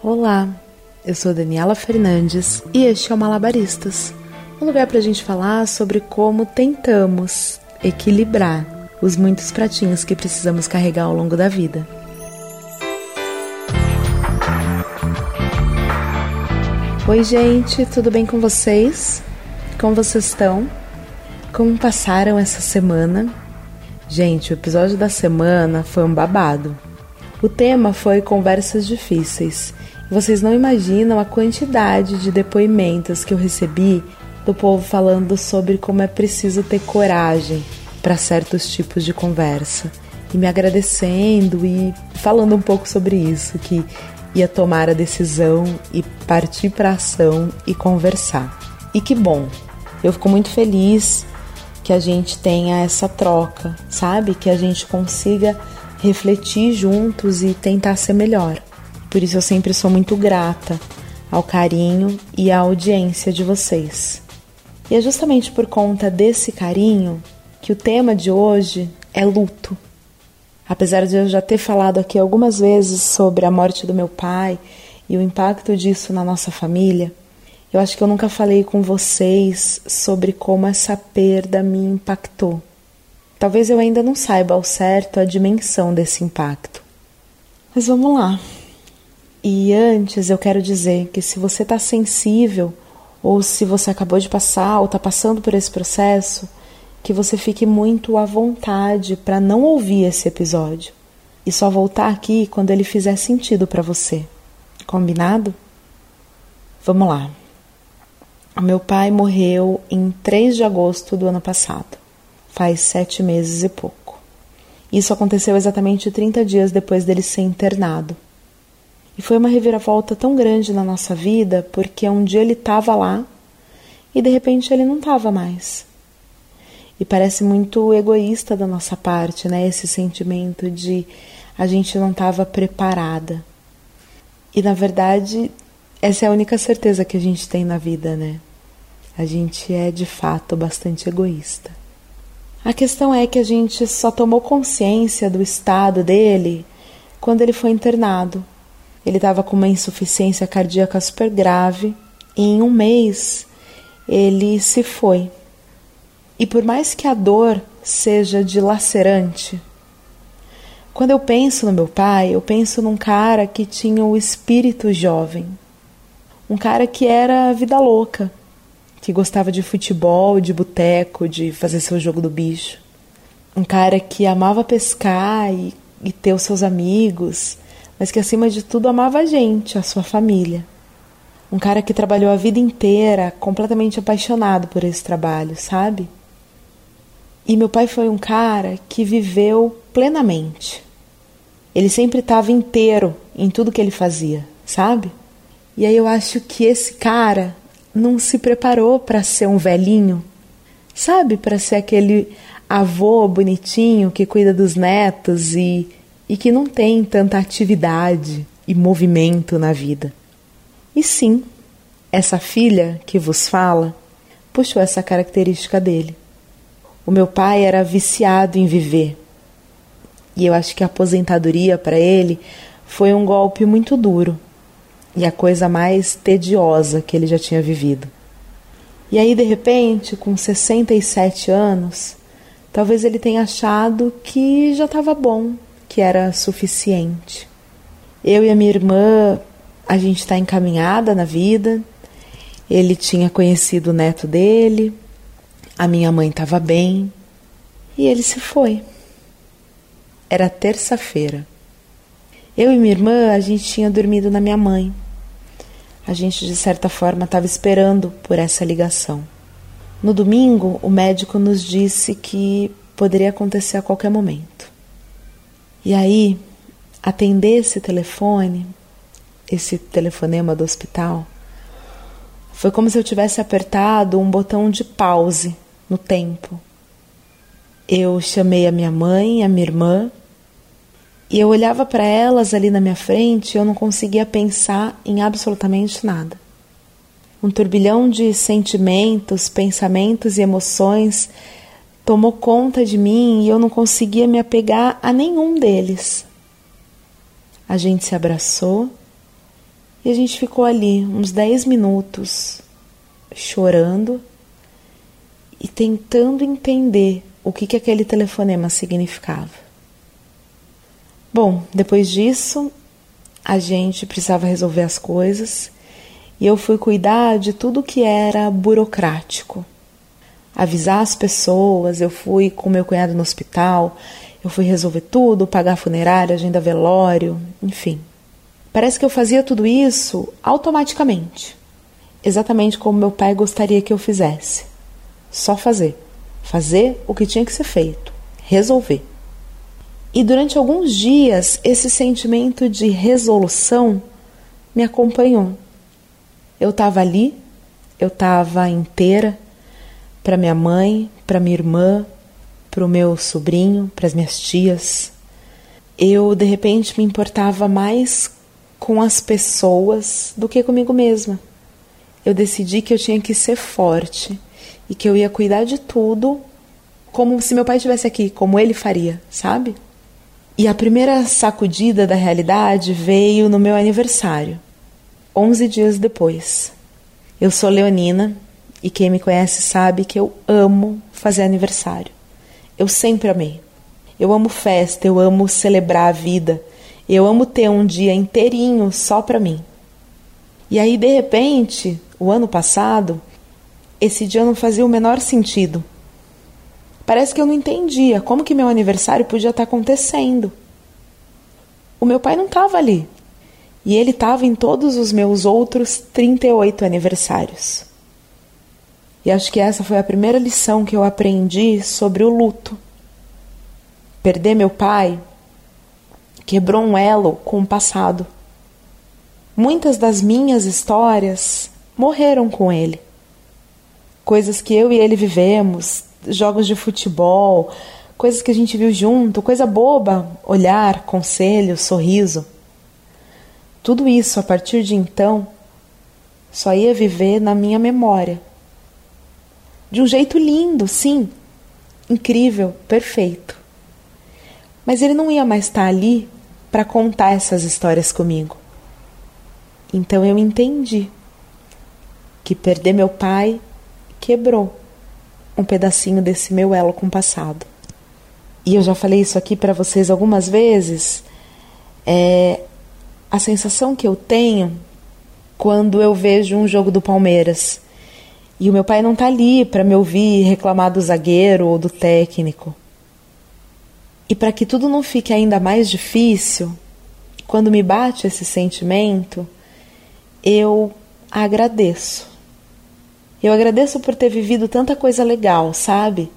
Olá, eu sou Daniela Fernandes e este é o Malabaristas um lugar para a gente falar sobre como tentamos equilibrar os muitos pratinhos que precisamos carregar ao longo da vida. Oi, gente, tudo bem com vocês? Como vocês estão? Como passaram essa semana? Gente, o episódio da semana foi um babado. O tema foi conversas difíceis vocês não imaginam a quantidade de depoimentos que eu recebi do povo falando sobre como é preciso ter coragem para certos tipos de conversa e me agradecendo e falando um pouco sobre isso, que ia tomar a decisão e partir para ação e conversar. E que bom. Eu fico muito feliz que a gente tenha essa troca, sabe? Que a gente consiga refletir juntos e tentar ser melhor. Por isso eu sempre sou muito grata ao carinho e à audiência de vocês. E é justamente por conta desse carinho que o tema de hoje é luto. Apesar de eu já ter falado aqui algumas vezes sobre a morte do meu pai e o impacto disso na nossa família, eu acho que eu nunca falei com vocês sobre como essa perda me impactou. Talvez eu ainda não saiba ao certo a dimensão desse impacto. Mas vamos lá. E antes eu quero dizer que se você está sensível, ou se você acabou de passar ou está passando por esse processo, que você fique muito à vontade para não ouvir esse episódio e só voltar aqui quando ele fizer sentido para você. Combinado? Vamos lá. O meu pai morreu em 3 de agosto do ano passado, faz sete meses e pouco. Isso aconteceu exatamente 30 dias depois dele ser internado. E foi uma reviravolta tão grande na nossa vida, porque um dia ele estava lá e de repente ele não estava mais. E parece muito egoísta da nossa parte, né? Esse sentimento de a gente não estava preparada. E na verdade, essa é a única certeza que a gente tem na vida, né? A gente é de fato bastante egoísta. A questão é que a gente só tomou consciência do estado dele quando ele foi internado. Ele estava com uma insuficiência cardíaca super grave e em um mês ele se foi. E por mais que a dor seja dilacerante, quando eu penso no meu pai, eu penso num cara que tinha o espírito jovem, um cara que era vida louca, que gostava de futebol, de boteco, de fazer seu jogo do bicho, um cara que amava pescar e, e ter os seus amigos, mas que acima de tudo amava a gente, a sua família. Um cara que trabalhou a vida inteira completamente apaixonado por esse trabalho, sabe? E meu pai foi um cara que viveu plenamente. Ele sempre estava inteiro em tudo que ele fazia, sabe? E aí eu acho que esse cara não se preparou para ser um velhinho, sabe? Para ser aquele avô bonitinho que cuida dos netos e e que não tem tanta atividade e movimento na vida. E sim, essa filha que vos fala puxou essa característica dele. O meu pai era viciado em viver. E eu acho que a aposentadoria para ele foi um golpe muito duro e a coisa mais tediosa que ele já tinha vivido. E aí, de repente, com 67 anos, talvez ele tenha achado que já estava bom, que era suficiente. Eu e a minha irmã, a gente está encaminhada na vida. Ele tinha conhecido o neto dele, a minha mãe estava bem e ele se foi. Era terça-feira. Eu e minha irmã, a gente tinha dormido na minha mãe. A gente, de certa forma, estava esperando por essa ligação. No domingo, o médico nos disse que poderia acontecer a qualquer momento. E aí, atender esse telefone, esse telefonema do hospital, foi como se eu tivesse apertado um botão de pause no tempo. Eu chamei a minha mãe, a minha irmã, e eu olhava para elas ali na minha frente e eu não conseguia pensar em absolutamente nada. Um turbilhão de sentimentos, pensamentos e emoções tomou conta de mim e eu não conseguia me apegar a nenhum deles. A gente se abraçou E a gente ficou ali uns 10 minutos chorando e tentando entender o que, que aquele telefonema significava. Bom, depois disso, a gente precisava resolver as coisas e eu fui cuidar de tudo que era burocrático. Avisar as pessoas, eu fui com meu cunhado no hospital, eu fui resolver tudo, pagar funerária, agenda velório, enfim. Parece que eu fazia tudo isso automaticamente, exatamente como meu pai gostaria que eu fizesse. Só fazer. Fazer o que tinha que ser feito. Resolver. E durante alguns dias, esse sentimento de resolução me acompanhou. Eu estava ali, eu estava inteira para minha mãe, para minha irmã, para o meu sobrinho, para as minhas tias. Eu de repente me importava mais com as pessoas do que comigo mesma. Eu decidi que eu tinha que ser forte e que eu ia cuidar de tudo como se meu pai estivesse aqui, como ele faria, sabe? E a primeira sacudida da realidade veio no meu aniversário, 11 dias depois. Eu sou leonina e quem me conhece sabe que eu amo fazer aniversário. Eu sempre amei. Eu amo festa, eu amo celebrar a vida. Eu amo ter um dia inteirinho só para mim. E aí, de repente, o ano passado, esse dia não fazia o menor sentido. Parece que eu não entendia como que meu aniversário podia estar acontecendo. O meu pai não estava ali. E ele estava em todos os meus outros 38 aniversários. E acho que essa foi a primeira lição que eu aprendi sobre o luto. Perder meu pai quebrou um elo com o passado. Muitas das minhas histórias morreram com ele. Coisas que eu e ele vivemos, jogos de futebol, coisas que a gente viu junto, coisa boba, olhar, conselho, sorriso. Tudo isso a partir de então só ia viver na minha memória. De um jeito lindo, sim, incrível, perfeito. Mas ele não ia mais estar ali para contar essas histórias comigo. Então eu entendi que perder meu pai quebrou um pedacinho desse meu elo com o passado. E eu já falei isso aqui para vocês algumas vezes. É a sensação que eu tenho quando eu vejo um jogo do Palmeiras e o meu pai não tá ali para me ouvir reclamar do zagueiro ou do técnico. E para que tudo não fique ainda mais difícil, quando me bate esse sentimento, eu agradeço. Eu agradeço por ter vivido tanta coisa legal, sabe?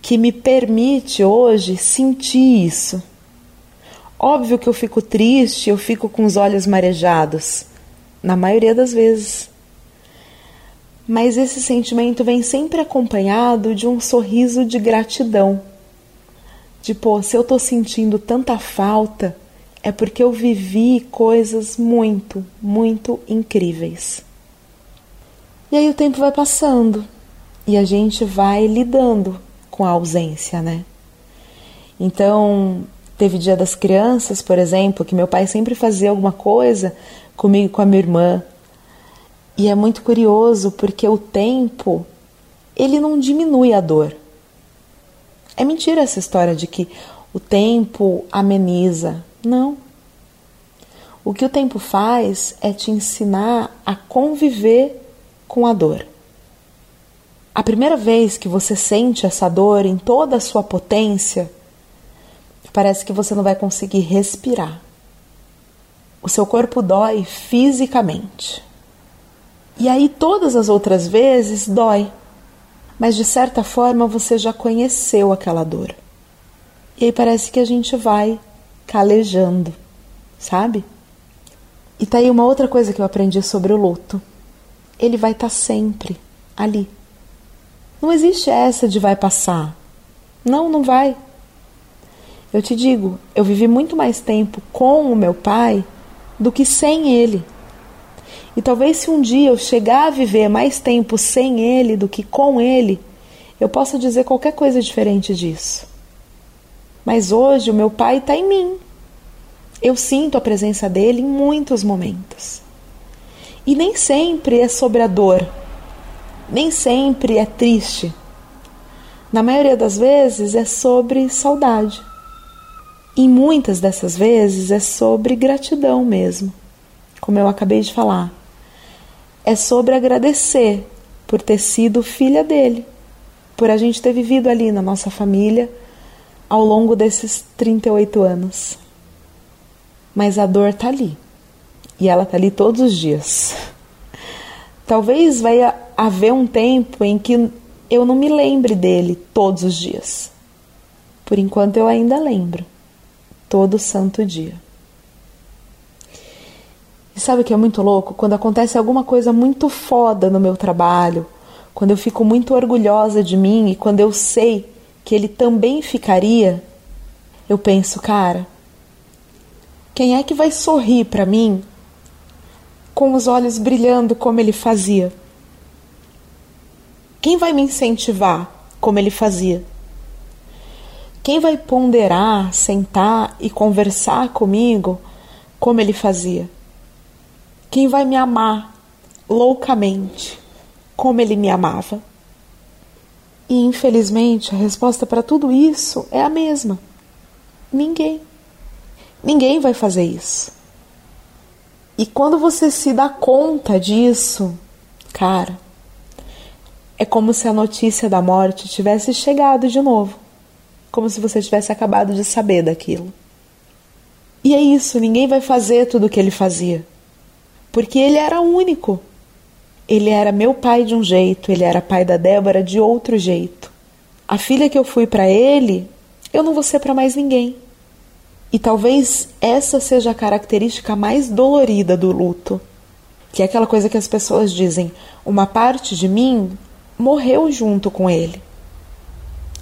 Que me permite hoje sentir isso. Óbvio que eu fico triste, eu fico com os olhos marejados, na maioria das vezes. Mas esse sentimento vem sempre acompanhado de um sorriso de gratidão. De, pô, se eu tô sentindo tanta falta, é porque eu vivi coisas muito, muito incríveis. E aí o tempo vai passando e a gente vai lidando com a ausência, né? Então, teve Dia das Crianças, por exemplo, que meu pai sempre fazia alguma coisa comigo com a minha irmã. E é muito curioso porque o tempo, ele não diminui a dor. É mentira essa história de que o tempo ameniza. Não. O que o tempo faz é te ensinar a conviver com a dor. A primeira vez que você sente essa dor em toda a sua potência, parece que você não vai conseguir respirar. O seu corpo dói fisicamente. E aí, todas as outras vezes, dói. Mas de certa forma você já conheceu aquela dor. E aí parece que a gente vai calejando, sabe? E tá aí uma outra coisa que eu aprendi sobre o luto ele vai estar tá sempre ali. Não existe essa de vai passar. Não, não vai. Eu te digo, eu vivi muito mais tempo com o meu pai do que sem ele. E talvez se um dia eu chegar a viver mais tempo sem ele do que com ele, eu possa dizer qualquer coisa diferente disso. Mas hoje o meu pai está em mim. Eu sinto a presença dele em muitos momentos. E nem sempre é sobre a dor, nem sempre é triste. Na maioria das vezes é sobre saudade. E muitas dessas vezes é sobre gratidão mesmo, como eu acabei de falar. É sobre agradecer por ter sido filha dele, por a gente ter vivido ali na nossa família ao longo desses 38 anos. Mas a dor tá ali. E ela tá ali todos os dias. Talvez vai haver um tempo em que eu não me lembre dele todos os dias. Por enquanto eu ainda lembro, todo santo dia. E sabe o que é muito louco? Quando acontece alguma coisa muito foda no meu trabalho, quando eu fico muito orgulhosa de mim e quando eu sei que ele também ficaria, eu penso, cara, quem é que vai sorrir para mim com os olhos brilhando como ele fazia? Quem vai me incentivar como ele fazia? Quem vai ponderar, sentar e conversar comigo como ele fazia? Quem vai me amar loucamente como ele me amava? E infelizmente a resposta para tudo isso é a mesma: ninguém. Ninguém vai fazer isso. E quando você se dá conta disso, cara, é como se a notícia da morte tivesse chegado de novo. Como se você tivesse acabado de saber daquilo. E é isso, ninguém vai fazer tudo o que ele fazia. Porque ele era único. Ele era meu pai de um jeito, ele era pai da Débora de outro jeito. A filha que eu fui para ele, eu não vou ser para mais ninguém. E talvez essa seja a característica mais dolorida do luto, que é aquela coisa que as pessoas dizem: uma parte de mim morreu junto com ele.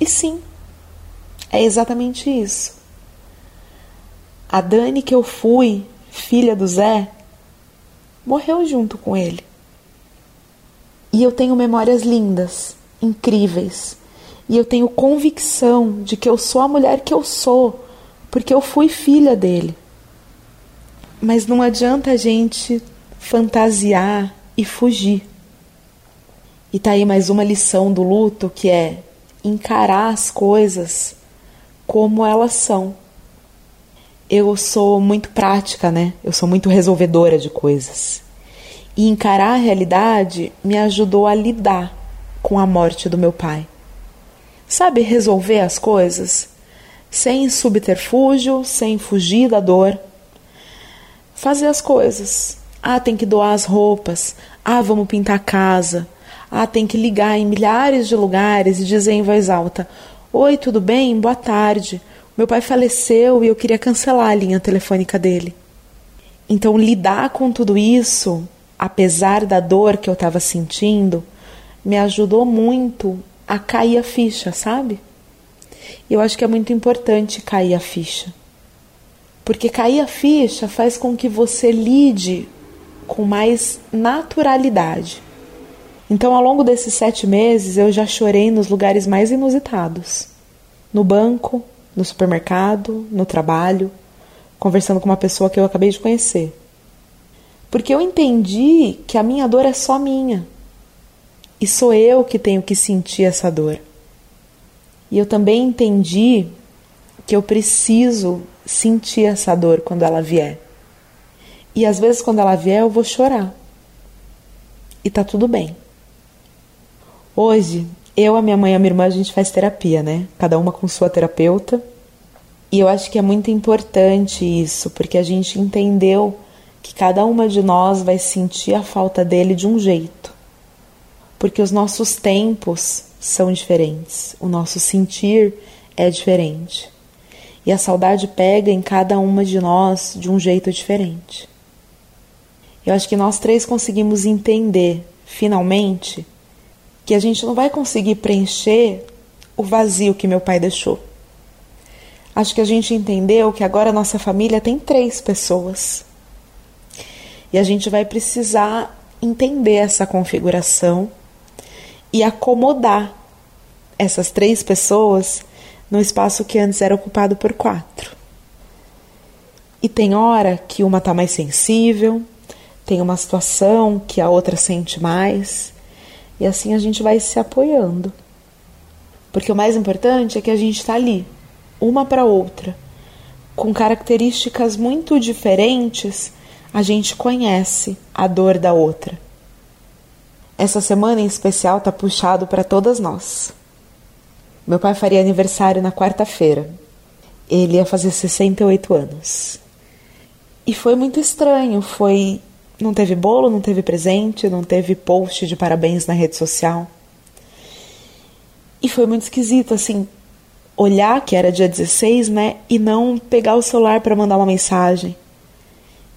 E sim, é exatamente isso. A Dani que eu fui, filha do Zé, morreu junto com ele. E eu tenho memórias lindas, incríveis. E eu tenho convicção de que eu sou a mulher que eu sou porque eu fui filha dele. Mas não adianta a gente fantasiar e fugir. E tá aí mais uma lição do luto que é encarar as coisas como elas são. Eu sou muito prática, né? Eu sou muito resolvedora de coisas. E encarar a realidade me ajudou a lidar com a morte do meu pai. Sabe resolver as coisas? Sem subterfúgio, sem fugir da dor. Fazer as coisas. Ah, tem que doar as roupas. Ah, vamos pintar a casa. Ah, tem que ligar em milhares de lugares e dizer em voz alta: Oi, tudo bem? Boa tarde. Meu pai faleceu e eu queria cancelar a linha telefônica dele. Então, lidar com tudo isso, apesar da dor que eu estava sentindo, me ajudou muito a cair a ficha, sabe? E eu acho que é muito importante cair a ficha. Porque cair a ficha faz com que você lide com mais naturalidade. Então, ao longo desses sete meses, eu já chorei nos lugares mais inusitados: no banco, no supermercado, no trabalho, conversando com uma pessoa que eu acabei de conhecer. Porque eu entendi que a minha dor é só minha. E sou eu que tenho que sentir essa dor. E eu também entendi que eu preciso sentir essa dor quando ela vier. E às vezes quando ela vier eu vou chorar. E tá tudo bem. Hoje, eu, a minha mãe e a minha irmã, a gente faz terapia, né? Cada uma com sua terapeuta. E eu acho que é muito importante isso, porque a gente entendeu que cada uma de nós vai sentir a falta dele de um jeito. Porque os nossos tempos são diferentes, o nosso sentir é diferente. E a saudade pega em cada uma de nós de um jeito diferente. Eu acho que nós três conseguimos entender, finalmente, que a gente não vai conseguir preencher o vazio que meu pai deixou. Acho que a gente entendeu que agora a nossa família tem três pessoas. E a gente vai precisar entender essa configuração e acomodar essas três pessoas no espaço que antes era ocupado por quatro. E tem hora que uma está mais sensível, tem uma situação que a outra sente mais, e assim a gente vai se apoiando. Porque o mais importante é que a gente está ali, uma para outra, com características muito diferentes, a gente conhece a dor da outra. Essa semana em especial tá puxado para todas nós. Meu pai faria aniversário na quarta-feira. Ele ia fazer 68 anos. E foi muito estranho, foi não teve bolo, não teve presente, não teve post de parabéns na rede social. E foi muito esquisito, assim, olhar que era dia 16, né, e não pegar o celular para mandar uma mensagem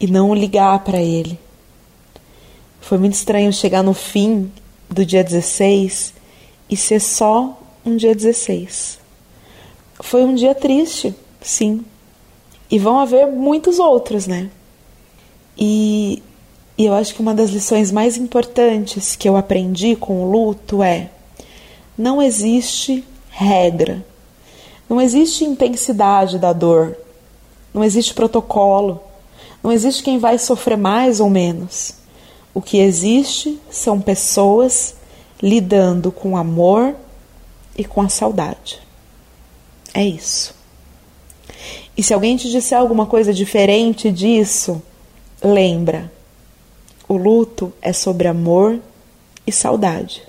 e não ligar para ele. Foi muito estranho chegar no fim do dia 16 e ser só um dia 16. Foi um dia triste, sim. E vão haver muitos outros, né? E e eu acho que uma das lições mais importantes que eu aprendi com o luto é: não existe regra, não existe intensidade da dor, não existe protocolo, não existe quem vai sofrer mais ou menos. O que existe são pessoas lidando com amor e com a saudade. É isso. E se alguém te disser alguma coisa diferente disso, lembra o luto é sobre amor e saudade.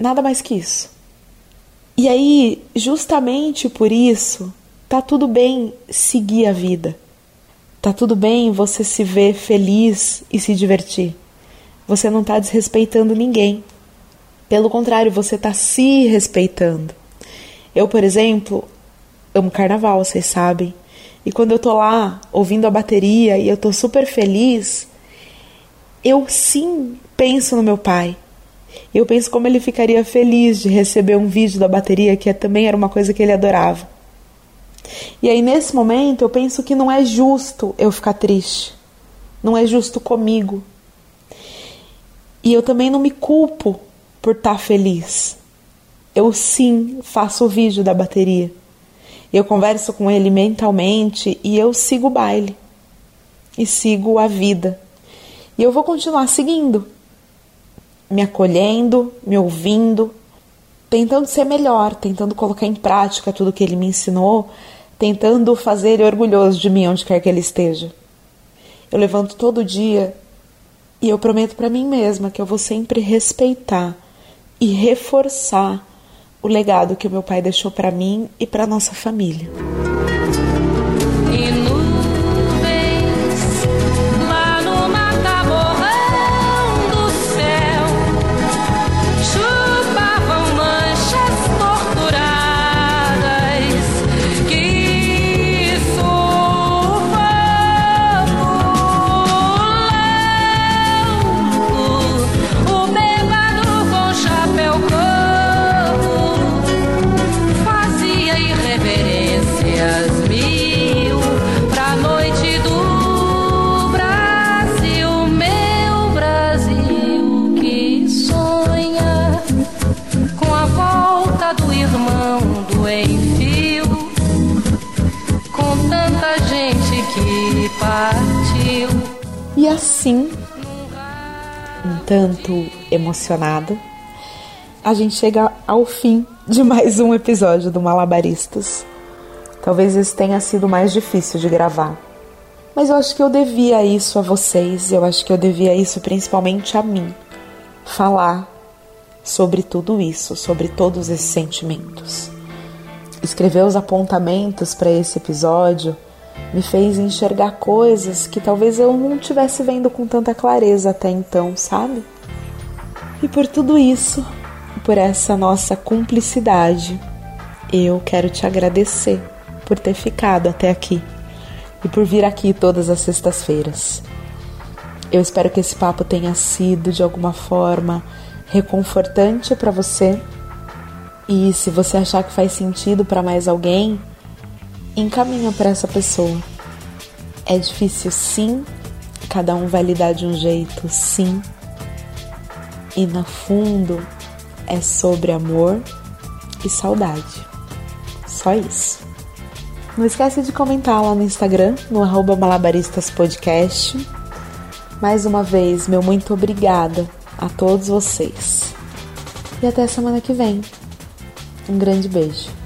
Nada mais que isso. E aí, justamente por isso, tá tudo bem seguir a vida. Tá tudo bem você se ver feliz e se divertir. Você não tá desrespeitando ninguém. Pelo contrário, você tá se respeitando. Eu, por exemplo, amo carnaval, vocês sabem. E quando eu tô lá ouvindo a bateria e eu tô super feliz, eu sim penso no meu pai. Eu penso como ele ficaria feliz de receber um vídeo da bateria, que também era uma coisa que ele adorava. E aí, nesse momento, eu penso que não é justo eu ficar triste. Não é justo comigo. E eu também não me culpo por estar tá feliz. Eu sim faço o vídeo da bateria. Eu converso com ele mentalmente e eu sigo o baile. E sigo a vida. E eu vou continuar seguindo, me acolhendo, me ouvindo, tentando ser melhor, tentando colocar em prática tudo que ele me ensinou, tentando fazer ele orgulhoso de mim onde quer que ele esteja. Eu levanto todo dia e eu prometo para mim mesma que eu vou sempre respeitar e reforçar o legado que o meu pai deixou para mim e para nossa família. Tanto emocionada, a gente chega ao fim de mais um episódio do Malabaristas. Talvez esse tenha sido mais difícil de gravar. Mas eu acho que eu devia isso a vocês, eu acho que eu devia isso principalmente a mim. Falar sobre tudo isso, sobre todos esses sentimentos. Escrever os apontamentos para esse episódio me fez enxergar coisas que talvez eu não tivesse vendo com tanta clareza até então, sabe? E por tudo isso, por essa nossa cumplicidade, eu quero te agradecer por ter ficado até aqui e por vir aqui todas as sextas-feiras. Eu espero que esse papo tenha sido de alguma forma reconfortante para você. E se você achar que faz sentido para mais alguém, encaminha para essa pessoa. É difícil, sim, cada um vai lidar de um jeito, sim. E no fundo é sobre amor e saudade. Só isso. Não esquece de comentar lá no Instagram, no malabaristaspodcast. Mais uma vez, meu muito obrigada a todos vocês. E até semana que vem. Um grande beijo.